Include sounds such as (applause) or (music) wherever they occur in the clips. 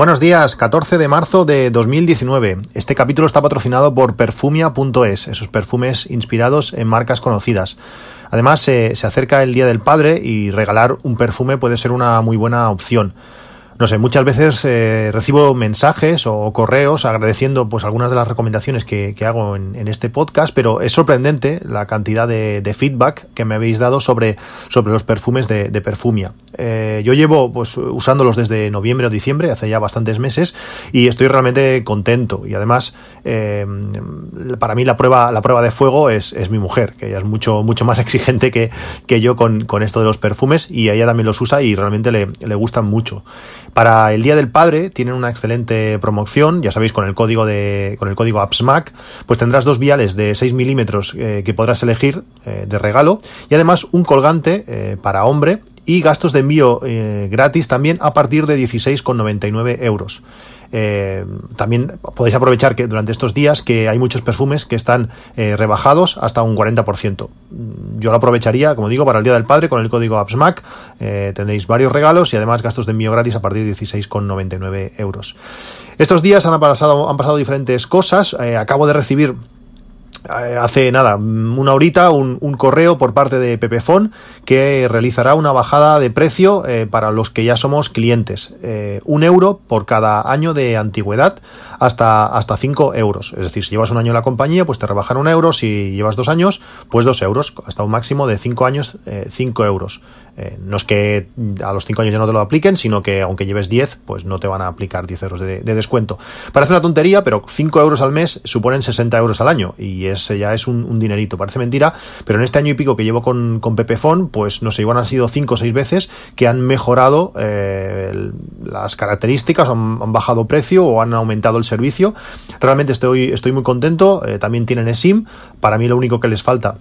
Buenos días, 14 de marzo de 2019. Este capítulo está patrocinado por perfumia.es, esos perfumes inspirados en marcas conocidas. Además, se, se acerca el Día del Padre y regalar un perfume puede ser una muy buena opción no sé, muchas veces eh, recibo mensajes o correos agradeciendo pues algunas de las recomendaciones que, hago en, este podcast, pero es sorprendente la cantidad de, feedback que me habéis dado sobre, sobre los perfumes de, Perfumia. Eh, yo llevo pues usándolos desde noviembre o diciembre, hace ya bastantes meses, y estoy realmente contento. Y además, eh, para mí la prueba, la prueba de fuego es, mi mujer, que ella es mucho, mucho más (laughs) exigente que, que yo con, con, esto de los perfumes, y ella también los usa y realmente le, le gustan mucho. Para el Día del Padre tienen una excelente promoción, ya sabéis, con el código de, con el código AppsMac, pues tendrás dos viales de 6 milímetros eh, que podrás elegir eh, de regalo y además un colgante eh, para hombre y gastos de envío gratis también a partir de 16,99 euros. Eh, también podéis aprovechar que durante estos días que hay muchos perfumes que están eh, rebajados hasta un 40%. Yo lo aprovecharía, como digo, para el Día del Padre con el código AppsMac. Eh, tenéis varios regalos y además gastos de envío gratis a partir de 16,99 euros. Estos días han pasado, han pasado diferentes cosas. acabo de recibir hace nada, una horita, un, correo por parte de Pepefon que realizará una bajada de precio eh, para los que ya somos clientes. Eh, un euro por cada año de antigüedad hasta, hasta cinco euros. Es decir, si llevas un año en la compañía, pues te rebajan un euro. Si llevas dos años, pues dos euros. Hasta un máximo de cinco años, cinco euros. Eh, no es que a los 5 años ya no te lo apliquen, sino que aunque lleves 10, pues no te van a aplicar 10 euros de, descuento. Parece una tontería, pero 5 euros al mes suponen 60 euros al año y ya es un, dinerito. Parece mentira, pero en este año y pico que llevo con, con Pepefon, pues no sé, igual han sido 5 o 6 veces que han mejorado eh, las características, han, bajado precio o han aumentado el servicio. Realmente estoy, estoy muy contento. Eh, también tienen eSIM. Para mí lo único que les falta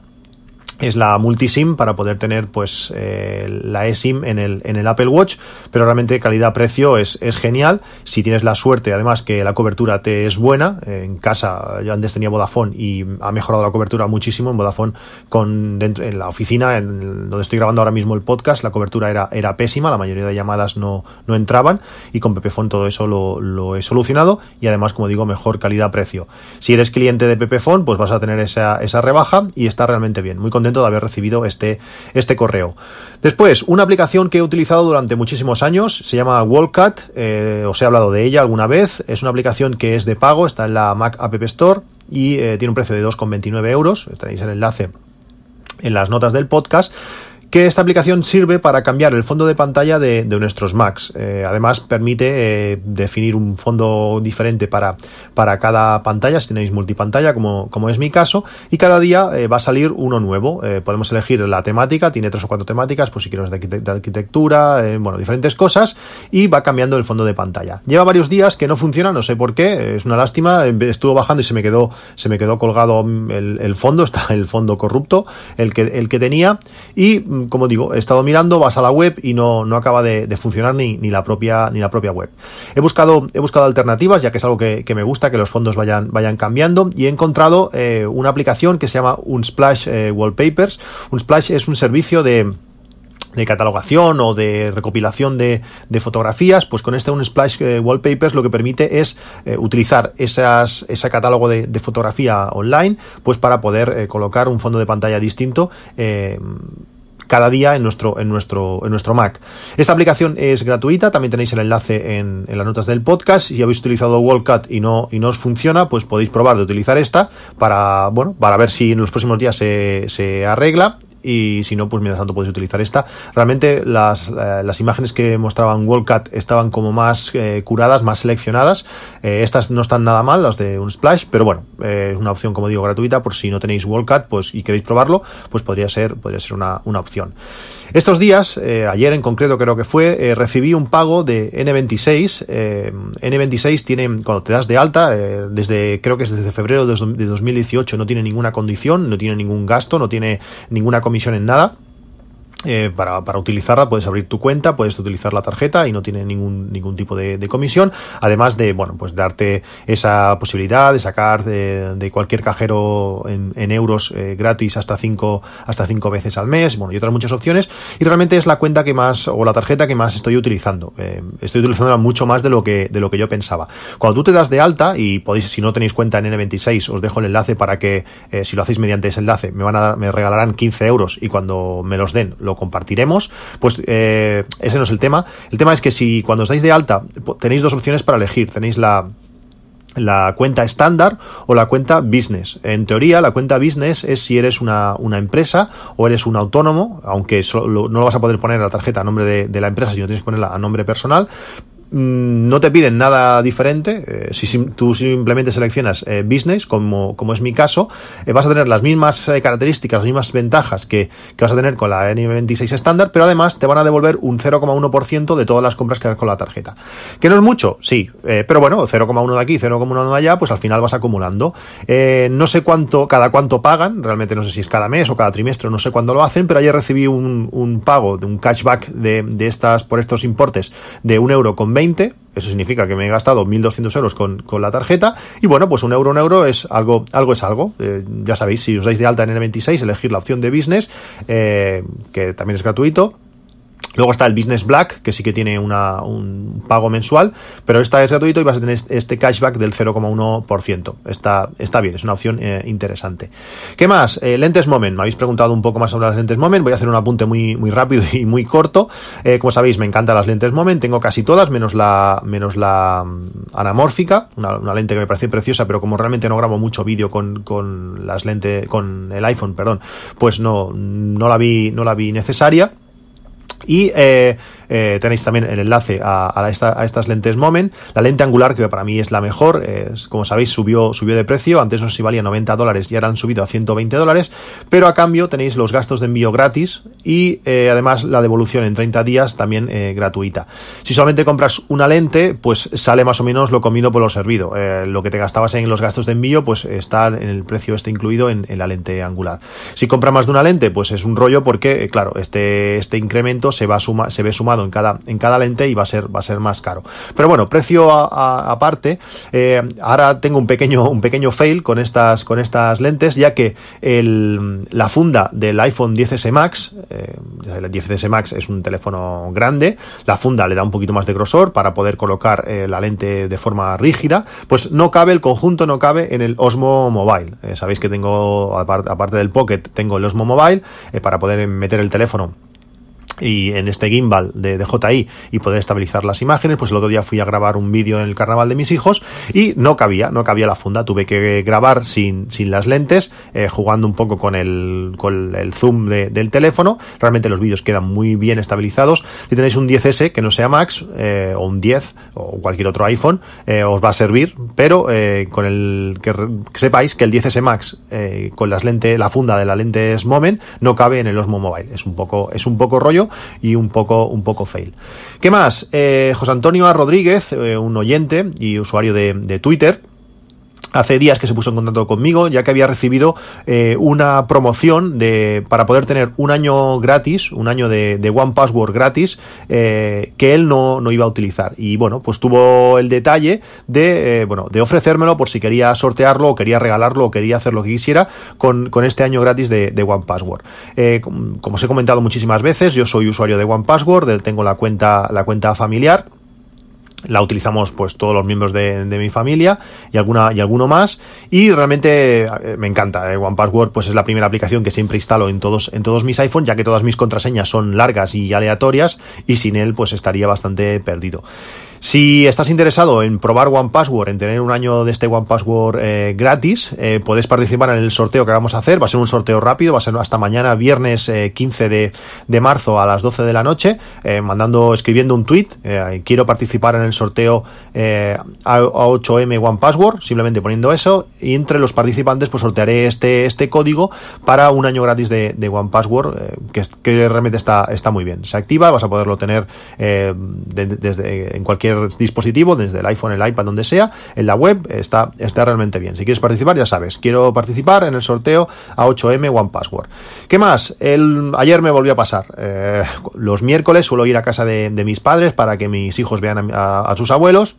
es la multisim para poder tener pues eh, la eSIM en el, en el Apple Watch, pero realmente calidad-precio es, es, genial. Si tienes la suerte, además, que la cobertura te es buena, en casa yo antes tenía Vodafone y ha mejorado la cobertura muchísimo en Vodafone con dentro, en la oficina, en donde estoy grabando ahora mismo el podcast, la cobertura era, era pésima, la mayoría de llamadas no, no entraban y con Pepefone todo eso lo, lo he solucionado y además, como digo, mejor calidad-precio. Si eres cliente de Pepefone, pues vas a tener esa, esa rebaja y está realmente bien. Muy contento de haber recibido este, este correo. Después, una aplicación que he utilizado durante muchísimos años, se llama Wallcat, eh, os he hablado de ella alguna vez, es una aplicación que es de pago, está en la Mac App Store y eh, tiene un precio de 2,29 euros, tenéis el enlace en las notas del podcast que esta aplicación sirve para cambiar el fondo de pantalla de, nuestros Macs. Eh, además, permite eh, definir un fondo diferente para, para cada pantalla, si tenéis multipantalla, como, como es mi caso, y cada día eh, va a salir uno nuevo. podemos elegir la temática, tiene tres o cuatro temáticas, pues si quieres de, arquitectura, bueno, diferentes cosas, y va cambiando el fondo de pantalla. Lleva varios días que no funciona, no sé por qué, es una lástima, estuvo bajando y se me quedó, se me quedó colgado el, fondo, (laughs) está el fondo corrupto, el que, el que tenía, y como digo, he estado mirando, vas a la web y no, no acaba de, funcionar ni, ni, la propia, ni la propia web. He buscado, he buscado alternativas, ya que es algo que, me gusta, que los fondos vayan, vayan cambiando, y he encontrado eh, una aplicación que se llama Unsplash eh, Wallpapers. Unsplash es un servicio de de catalogación o de recopilación de, fotografías, pues con este Unsplash eh, Wallpapers lo que permite es utilizar esas, ese catálogo de, fotografía online, pues para poder colocar un fondo de pantalla distinto cada día en nuestro, en nuestro, en nuestro Mac. Esta aplicación es gratuita, también tenéis el enlace en, las notas del podcast. Si habéis utilizado Wallcut y no, y no os funciona, pues podéis probar de utilizar esta para, bueno, para ver si en los próximos días se, se arregla y si no, pues mientras tanto podéis utilizar esta. Realmente las, eh, las imágenes que mostraban Wallcat estaban como más eh, curadas, más seleccionadas. Eh, estas no están nada mal, las de un splash, pero bueno, es una opción, como digo, gratuita por si no tenéis Wallcat pues, y queréis probarlo, pues podría ser, podría ser una, una opción. Estos días, ayer en concreto creo que fue, recibí un pago de N26. N26 tiene, cuando te das de alta, desde, creo que es desde febrero de 2018, no tiene ninguna condición, no tiene ningún gasto, no tiene ninguna comisión en nada. Eh, para, para, utilizarla puedes abrir tu cuenta, puedes utilizar la tarjeta y no tiene ningún, ningún tipo de, comisión. Además de, bueno, pues darte esa posibilidad de sacar de, de cualquier cajero en, euros eh, gratis hasta cinco, hasta cinco veces al mes, bueno, y otras muchas opciones. Y realmente es la cuenta que más, o la tarjeta que más estoy utilizando. Eh, estoy utilizándola mucho más de lo que, de lo que yo pensaba. Cuando tú te das de alta, y podéis, si no tenéis cuenta en N26, os dejo el enlace para que, eh, si lo hacéis mediante ese enlace, me van a dar, me regalarán 15 euros y cuando me los den, lo compartiremos, pues eh, ese no es el tema. El tema es que si cuando os dais de alta tenéis dos opciones para elegir, tenéis la la cuenta estándar o la cuenta business. En teoría, la cuenta business es si eres una, una empresa o eres un autónomo, aunque solo, no lo vas a poder poner la tarjeta a nombre de, de la empresa, sino tienes que ponerla a nombre personal, no te piden nada diferente. Eh, si, tú simplemente seleccionas eh, business, como, como, es mi caso, eh, vas a tener las mismas características, las mismas ventajas que, que, vas a tener con la N26 estándar, pero además te van a devolver un 0,1% de todas las compras que hagas con la tarjeta. ¿Que no es mucho? Sí, pero bueno, 0,1 de aquí, 0,1 de allá, pues al final vas acumulando. no sé cuánto, cada cuánto pagan, realmente no sé si es cada mes o cada trimestre, no sé cuándo lo hacen, pero ayer recibí un, pago de un cashback de, de estas, por estos importes de un euro con 20, eso significa que me he gastado 1.200 euros con, con, la tarjeta, y bueno, pues un euro, un euro es algo, algo es algo. Eh, ya sabéis, si os dais de alta en N26, elegir la opción de business, eh, que también es gratuito, Luego está el Business Black, que sí que tiene una, un pago mensual, pero esta es gratuito y vas a tener este cashback del 0,1%. Está, está bien, es una opción eh, interesante. ¿Qué más? Eh, lentes Moment. Me habéis preguntado un poco más sobre las lentes Moment. Voy a hacer un apunte muy, muy rápido y muy corto. Eh, como sabéis, me encantan las lentes Moment. Tengo casi todas, menos la, menos la um, anamórfica, una, una, lente que me parece preciosa, pero como realmente no grabo mucho vídeo con, con las lentes, con el iPhone, perdón, pues no, no la vi, no la vi necesaria. Y eh, eh, tenéis también el enlace a, a, esta, a, estas lentes Moment. La lente angular, que para mí es la mejor, es, como sabéis, subió, subió de precio. Antes no sé si valía 90 dólares y ahora han subido a 120 dólares. Pero a cambio tenéis los gastos de envío gratis y eh, además la devolución en 30 días también eh, gratuita. Si solamente compras una lente, pues sale más o menos lo comido por lo servido. Eh, lo que te gastabas en los gastos de envío, pues está en el precio este incluido en, en la lente angular. Si compras más de una lente, pues es un rollo porque, claro, este, este incremento se va suma, se ve sumado en cada, en cada lente y va a ser, va a ser más caro. Pero bueno, precio aparte, eh, ahora tengo un pequeño, un pequeño fail con estas, con estas lentes, ya que el, la funda del iPhone 10S Max, eh, el 10S Max es un teléfono grande, la funda le da un poquito más de grosor para poder colocar eh, la lente de forma rígida, pues no cabe, el conjunto no cabe en el Osmo Mobile. Sabéis que tengo, aparte, aparte del Pocket, tengo el Osmo Mobile para poder meter el teléfono y en este gimbal de, de, JI y poder estabilizar las imágenes, pues el otro día fui a grabar un vídeo en el carnaval de mis hijos y no cabía, no cabía la funda, tuve que grabar sin, sin las lentes, eh, jugando un poco con el, con el zoom de, del teléfono, realmente los vídeos quedan muy bien estabilizados, si tenéis un 10S que no sea Max, eh, o un 10 o cualquier otro iPhone, eh, os va a servir, pero eh, con el que, sepáis que el 10S Max eh, con las lentes, la funda de la lente es Moment no cabe en el Osmo Mobile, es un poco, es un poco rollo y un poco, un poco fail. ¿Qué más? Eh, José Antonio A. Rodríguez, eh, un oyente y usuario de, de Twitter, hace días que se puso en contacto conmigo, ya que había recibido eh, una promoción de para poder tener un año gratis, un año de, de One Password gratis, eh, que él no, no, iba a utilizar. Y bueno, pues tuvo el detalle de, eh, bueno, de ofrecérmelo por si quería sortearlo, o quería regalarlo, o quería hacer lo que quisiera con, con este año gratis de, de One Password. Eh, como os he comentado muchísimas veces, yo soy usuario de One Password, tengo la cuenta, la cuenta familiar la utilizamos pues todos los miembros de, mi familia y alguna y alguno más y realmente eh, me encanta eh. One Password pues es la primera aplicación que siempre instalo en todos en todos mis iPhones ya que todas mis contraseñas son largas y aleatorias y sin él pues estaría bastante perdido si estás interesado en probar One Password, en tener un año de este One Password eh, gratis, eh, puedes participar en el sorteo que vamos a hacer. Va a ser un sorteo rápido, va a ser hasta mañana, viernes eh, 15 de, de, marzo a las 12 de la noche, eh, mandando, escribiendo un tweet. Eh, quiero participar en el sorteo A8M One Password, simplemente poniendo eso. Y entre los participantes, pues sortearé este, este código para un año gratis de, de One Password, que, que, realmente está, está muy bien. Se activa, vas a poderlo tener de, desde en cualquier dispositivo, desde el iPhone, el iPad, donde sea, en la web, está, está realmente bien. Si quieres participar, ya sabes, quiero participar en el sorteo a 8M One Password. ¿Qué más? El, ayer me volvió a pasar. Eh, los miércoles suelo ir a casa de, mis padres para que mis hijos vean a sus abuelos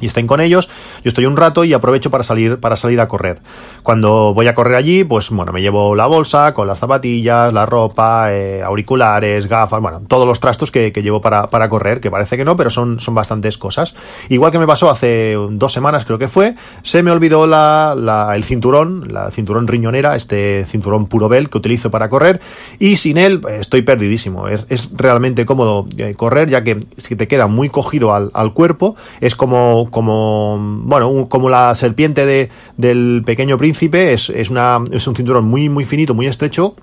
y estén con ellos, yo estoy un rato y aprovecho para salir, para salir a correr. Cuando voy a correr allí, pues bueno, me llevo la bolsa con las zapatillas, la ropa, eh, auriculares, gafas, bueno, todos los trastos que, llevo para, para, correr, que parece que no, pero son, son bastantes cosas. Igual que me pasó hace dos semanas, creo que fue, se me olvidó la, el cinturón, la cinturón riñonera, este cinturón puro bel que utilizo para correr, y sin él eh, estoy perdidísimo. Es, es realmente cómodo eh, correr, ya que si te queda muy cogido al, al cuerpo, es como como, bueno, como la serpiente de, del pequeño príncipe, es, es, una, es un cinturón muy, muy finito, muy estrecho,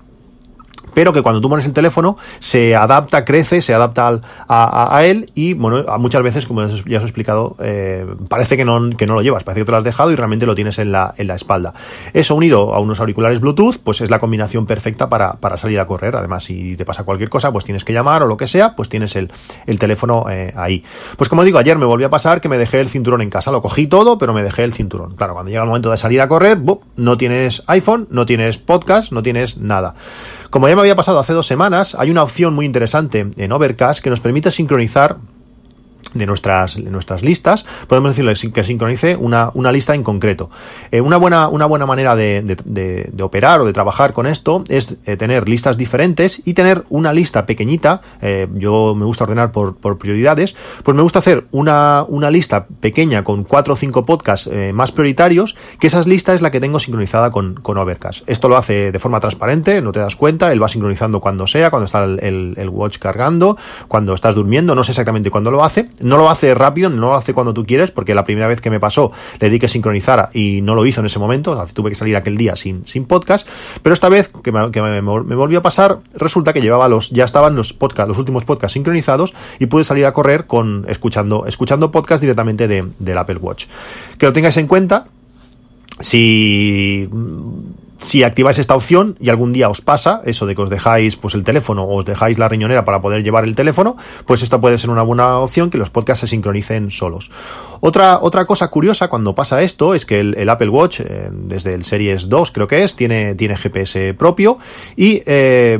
pero que cuando tú pones el teléfono se adapta, crece, se adapta a, él y bueno, muchas veces, como ya os he explicado, eh, parece que no, que no lo llevas, parece que te lo has dejado y realmente lo tienes en la, en la espalda. Eso unido a unos auriculares Bluetooth, pues es la combinación perfecta para, para salir a correr. Además, si te pasa cualquier cosa, pues tienes que llamar o lo que sea, pues tienes el, el teléfono eh, ahí. Pues como digo, ayer me volvió a pasar que me dejé el cinturón en casa, lo cogí todo, pero me dejé el cinturón. Claro, cuando llega el momento de salir a correr, no tienes iPhone, no tienes podcast, no tienes nada. Como ya me había pasado hace dos semanas, hay una opción muy interesante en Overcast que nos permite sincronizar de nuestras, de nuestras listas, podemos decirle que sincronice una, una lista en concreto. Eh, una, buena, una buena manera de, de, de, operar o de trabajar con esto es eh, tener listas diferentes y tener una lista pequeñita. Eh, yo me gusta ordenar por, por, prioridades, pues me gusta hacer una, una lista pequeña con cuatro o cinco podcasts más prioritarios, que esa lista es la que tengo sincronizada con, con Overcast. Esto lo hace de forma transparente, no te das cuenta, él va sincronizando cuando sea, cuando está el, el, el watch cargando, cuando estás durmiendo, no sé exactamente cuándo lo hace no lo hace rápido, no lo hace cuando tú quieres, porque la primera vez que me pasó le di que sincronizara y no lo hizo en ese momento, tuve que salir aquel día sin, sin podcast, pero esta vez que, me, me, volvió a pasar, resulta que llevaba los, ya estaban los podcast, los últimos podcasts sincronizados y pude salir a correr con escuchando, escuchando podcast directamente de, del Apple Watch. Que lo tengáis en cuenta, si si activáis esta opción y algún día os pasa eso de que os dejáis pues el teléfono o os dejáis la riñonera para poder llevar el teléfono, pues esta puede ser una buena opción que los podcasts se sincronicen solos. Otra, otra cosa curiosa cuando pasa esto es que el, Apple Watch, eh, desde el Series 2 creo que es, tiene, tiene GPS propio y eh,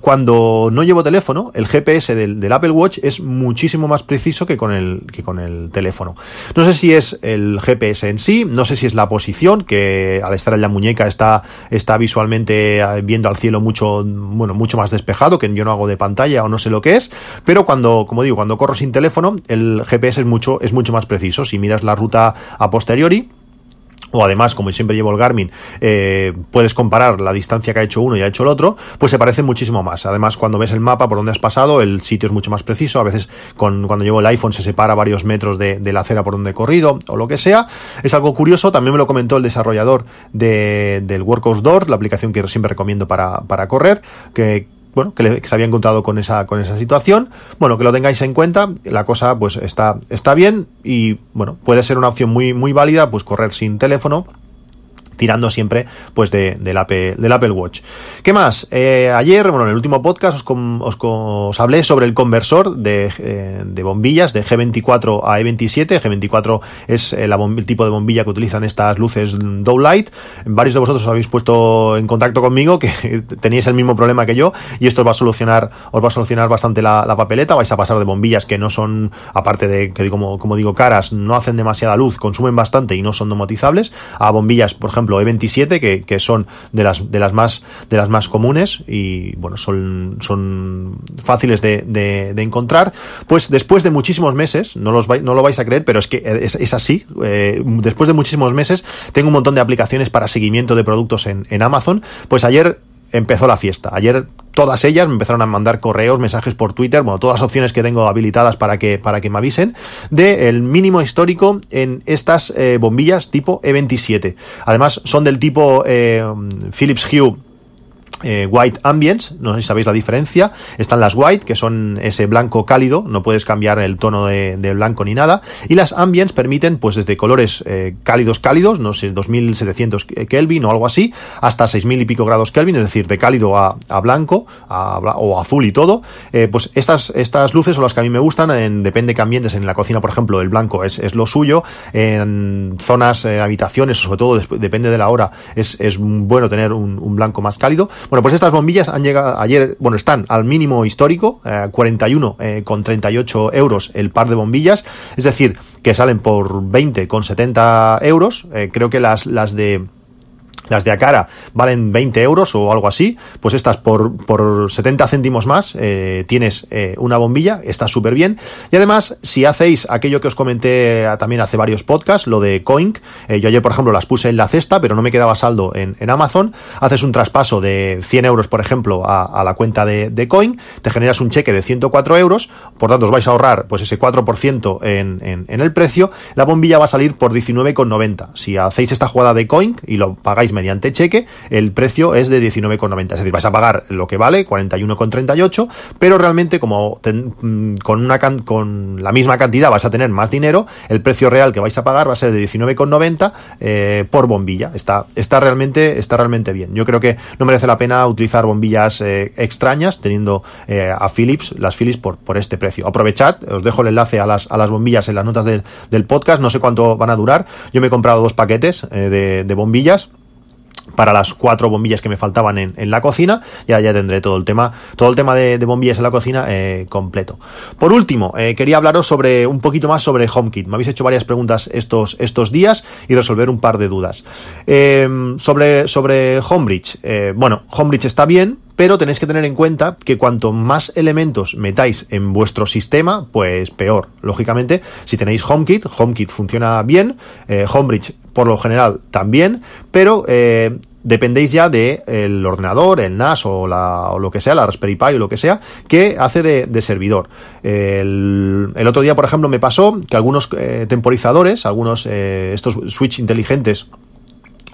cuando no llevo teléfono, el GPS del, Apple Watch es muchísimo más preciso que con, el, que con el teléfono. No sé si es el GPS en sí, no sé si es la posición, que al estar en la muñeca está, está visualmente eh, viendo al cielo mucho, bueno, mucho más despejado, que yo no hago de pantalla o no sé lo que es, pero cuando, como digo, cuando corro sin teléfono, el GPS es mucho, es mucho más preciso. Si miras la ruta a posteriori, o además, como siempre llevo el Garmin, eh, puedes comparar la distancia que ha hecho uno y ha hecho el otro, pues se parece muchísimo más. Además, cuando ves el mapa por donde has pasado, el sitio es mucho más preciso. A veces, con, cuando llevo el iPhone, se separa varios metros de, de, la acera por donde he corrido, o lo que sea. Es algo curioso. También me lo comentó el desarrollador de, del Workhouse Door, la aplicación que siempre recomiendo para, para correr, que bueno, que, se había encontrado con esa, con esa situación. Bueno, que lo tengáis en cuenta. La cosa, pues, está, está bien y, bueno, puede ser una opción muy, muy válida, pues, correr sin teléfono tirando siempre pues de, del, Apple, del Apple Watch. ¿Qué más? Eh, ayer, bueno, en el último podcast os, os, os hablé sobre el conversor de, eh, de, bombillas de G24 a E27. G24 es el, el, tipo de bombilla que utilizan estas luces Light. Varios de vosotros os habéis puesto en contacto conmigo que (laughs) teníais el mismo problema que yo y esto os va a solucionar, os va a solucionar bastante la, la papeleta. Vais a pasar de bombillas que no son, aparte de que como, como digo, caras, no hacen demasiada luz, consumen bastante y no son domotizables, a bombillas, por ejemplo, E27, que, que, son de las, de las más, de las más comunes y bueno, son, son fáciles de, de, de encontrar. Pues después de muchísimos meses, no, los no lo vais a creer, pero es que es, es así, eh, después de muchísimos meses, tengo un montón de aplicaciones para seguimiento de productos en, en Amazon. Pues ayer empezó la fiesta. Ayer todas ellas me empezaron a mandar correos, mensajes por Twitter, bueno, todas las opciones que tengo habilitadas para que, para que me avisen, de el mínimo histórico en estas eh, bombillas tipo E27. Además, son del tipo eh, Philips Hue eh, white Ambience, no sé si sabéis la diferencia. Están las White, que son ese blanco cálido, no puedes cambiar el tono de, blanco ni nada. Y las Ambience permiten, pues desde colores eh, cálidos, cálidos, no sé, 2700 Kelvin o algo así, hasta 6000 y pico grados Kelvin, es decir, de cálido a, blanco o azul y todo. Eh, pues estas, estas luces son las que a mí me gustan, en, depende que ambientes. En la cocina, por ejemplo, el blanco es, es lo suyo. En zonas, habitaciones, sobre todo depende de la hora, es, es bueno tener un, un blanco más cálido. Bueno, pues estas bombillas han llegado ayer, bueno, están al mínimo histórico, eh, 41 eh, con 38 euros el par de bombillas, es decir, que salen por 20 con 70 euros. Eh, creo que las, las de las de Acara valen 20 euros o algo así, pues estas por, por 70 céntimos más eh, tienes eh, una bombilla, está súper bien. Y además, si hacéis aquello que os comenté también hace varios podcasts, lo de Coin, eh, yo ayer por ejemplo las puse en la cesta, pero no me quedaba saldo en, en Amazon, haces un traspaso de 100 euros por ejemplo a, la cuenta de, de, Coin, te generas un cheque de 104 euros, por tanto os vais a ahorrar pues ese 4% en, en, en el precio, la bombilla va a salir por 19,90. Si hacéis esta jugada de Coin y lo pagáis mediante cheque, el precio es de 19,90. Es decir, vais a pagar lo que vale, 41,38, pero realmente como mm, con, una con la misma cantidad vas a tener más dinero, el precio real que vais a pagar va a ser de 19,90 eh, por bombilla. Está, está, realmente, está realmente bien. Yo creo que no merece la pena utilizar bombillas eh, extrañas teniendo eh, a Philips, las Philips por, por este precio. Aprovechad, os dejo el enlace a las, a las bombillas en las notas del podcast, no sé cuánto van a durar. Yo me he comprado dos paquetes de, de bombillas para las cuatro bombillas que me faltaban en, en, la cocina. Ya, ya tendré todo el tema, todo el tema de, bombillas en la cocina eh, completo. Por último, eh, quería hablaros sobre un poquito más sobre HomeKit. Me habéis hecho varias preguntas estos, estos días y resolver un par de dudas. Eh, sobre, sobre Homebridge. Bueno, Homebridge está bien, pero tenéis que tener en cuenta que cuanto más elementos metáis en vuestro sistema, pues peor. Lógicamente, si tenéis HomeKit, HomeKit funciona bien, eh, Homebridge por lo general también, pero dependéis ya del el ordenador, el NAS o, la, o, lo que sea, la Raspberry Pi o lo que sea, que hace de, de servidor. El, el, otro día, por ejemplo, me pasó que algunos eh, temporizadores, algunos eh, estos switch inteligentes,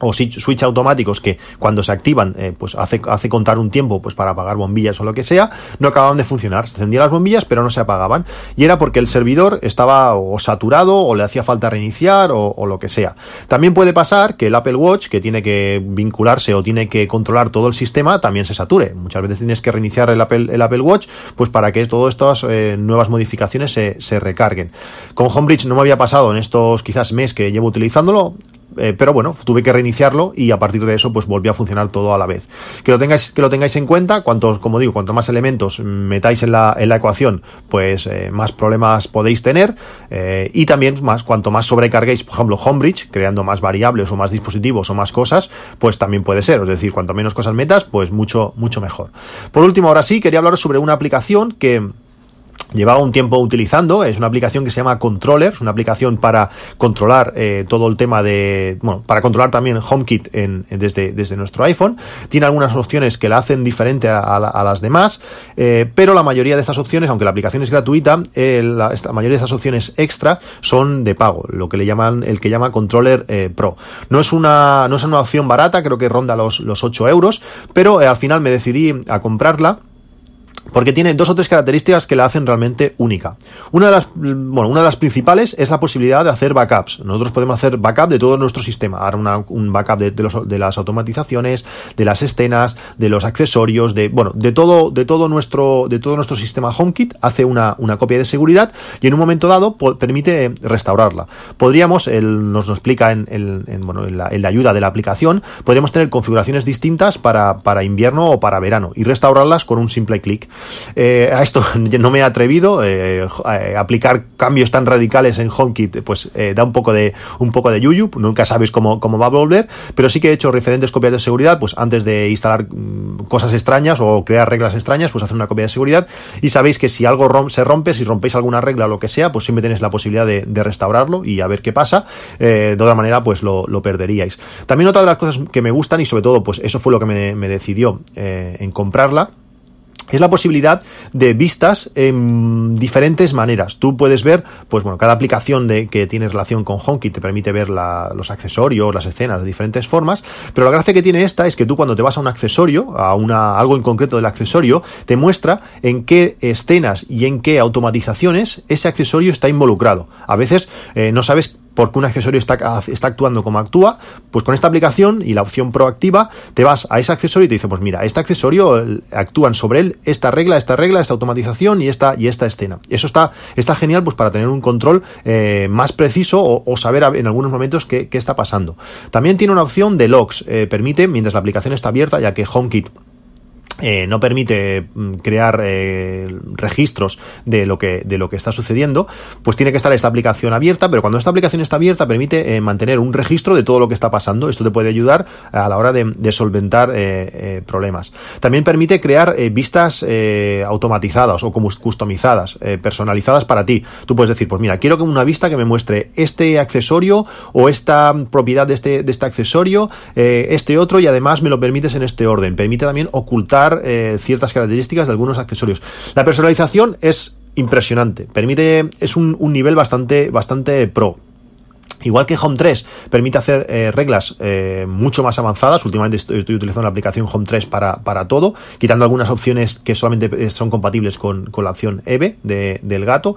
o switch automáticos que cuando se activan eh, pues hace, hace contar un tiempo pues para apagar bombillas o lo que sea no acababan de funcionar. Se encendían las bombillas pero no se apagaban. Y era porque el servidor estaba o saturado o le hacía falta reiniciar o, o, lo que sea. También puede pasar que el Apple Watch que tiene que vincularse o tiene que controlar todo el sistema también se sature. Muchas veces tienes que reiniciar el Apple, el Apple Watch pues para que todas estas eh, nuevas modificaciones se, se recarguen. Con Homebridge no me había pasado en estos quizás mes que llevo utilizándolo eh, pero bueno, tuve que reiniciarlo y a partir de eso pues volvió a funcionar todo a la vez. Que lo tengáis, que lo tengáis en cuenta, cuantos, como digo, cuanto más elementos metáis en la, en la ecuación, pues eh, más problemas podéis tener eh, y también más, cuanto más sobrecarguéis, por ejemplo, Homebridge, creando más variables o más dispositivos o más cosas, pues también puede ser. Es decir, cuanto menos cosas metas, pues mucho, mucho mejor. Por último, ahora sí, quería hablaros sobre una aplicación que llevaba un tiempo utilizando, es una aplicación que se llama Controller, es una aplicación para controlar eh, todo el tema de, bueno, para controlar también HomeKit desde, nuestro iPhone. Tiene algunas opciones que la hacen diferente a, las demás, eh, pero la mayoría de estas opciones, aunque la aplicación es gratuita, eh, la, mayoría de estas opciones extra son de pago, lo que le llaman, el que llama Controller Pro. No es una, no es una opción barata, creo que ronda los, los 8 euros, pero al final me decidí a comprarla porque tiene dos o tres características que la hacen realmente única. Una de las, bueno, una de las principales es la posibilidad de hacer backups. Nosotros podemos hacer backup de todo nuestro sistema, ahora una, un backup de, las automatizaciones, de las escenas, de los accesorios, de, bueno, de todo, de todo nuestro, de todo nuestro sistema HomeKit, hace una, una copia de seguridad y en un momento dado permite restaurarla. Podríamos, él nos lo explica en, en, en bueno, en la, en la, ayuda de la aplicación, podríamos tener configuraciones distintas para, para invierno o para verano y restaurarlas con un simple clic. Eh, a esto (laughs) no me he atrevido eh, a aplicar cambios tan radicales en HomeKit, pues eh, da un poco de un poco de yuyu, nunca sabes cómo, cómo va a volver, pero sí que he hecho diferentes copias de seguridad, pues antes de instalar mm, cosas extrañas o crear reglas extrañas, pues hacer una copia de seguridad y sabéis que si algo se rompe, si rompéis alguna regla o lo que sea, pues siempre tenéis la posibilidad de, de restaurarlo y a ver qué pasa. Eh, de otra manera, pues lo, lo, perderíais. También otra de las cosas que me gustan y sobre todo, pues eso fue lo que me, me decidió eh, en comprarla es la posibilidad de vistas en diferentes maneras. Tú puedes ver, pues bueno, cada aplicación de, que tiene relación con HomeKit te permite ver los accesorios, las escenas de diferentes formas, pero la gracia que tiene esta es que tú cuando te vas a un accesorio, a una, algo en concreto del accesorio, te muestra en qué escenas y en qué automatizaciones ese accesorio está involucrado. A veces eh, no sabes porque un accesorio está, está actuando como actúa, pues con esta aplicación y la opción proactiva te vas a ese accesorio y te dice, pues mira, este accesorio actúan sobre él esta regla, esta regla, esta automatización y esta, y esta escena. Eso está, está genial pues para tener un control eh, más preciso o, saber en algunos momentos qué, está pasando. También tiene una opción de logs, eh, permite, mientras la aplicación está abierta, ya que HomeKit eh, no permite mm, crear eh, registros de lo que de lo que está sucediendo pues tiene que estar esta aplicación abierta pero cuando esta aplicación está abierta permite eh, mantener un registro de todo lo que está pasando. Esto te puede ayudar a la hora de, solventar problemas. También permite crear vistas automatizadas o como customizadas personalizadas para ti. Tú puedes decir pues mira quiero que una vista que me muestre este accesorio o esta propiedad de este de este accesorio este otro y además me lo permites en este orden permite también ocultar eh, ciertas características de algunos accesorios. La personalización es impresionante, permite, es un, un nivel bastante, bastante pro. Igual que Home 3 permite hacer eh, reglas eh, mucho más avanzadas, últimamente estoy, utilizando la aplicación Home 3 para, para, todo, quitando algunas opciones que solamente eh, son compatibles con, con la opción EVE de, del gato.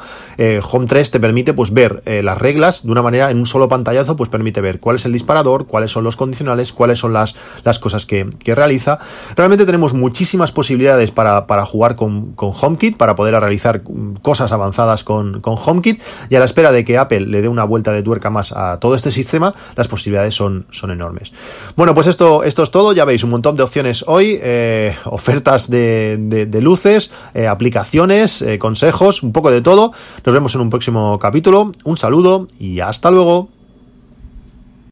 Home 3 te permite pues ver las reglas de una manera en un solo pantallazo, pues permite ver cuál es el disparador, cuáles son los condicionales, cuáles son las, las cosas que, que realiza. Realmente tenemos muchísimas posibilidades para, para jugar con, con, HomeKit, para poder realizar cosas avanzadas con, con HomeKit y a la espera de que Apple le dé una vuelta de tuerca más a todo este sistema, las posibilidades son, son enormes. Bueno, pues esto, esto es todo. Ya veis, un montón de opciones hoy, eh, ofertas de, luces, eh, aplicaciones, eh, consejos, un poco de todo. Nos vemos en un próximo capítulo. Un saludo y hasta luego.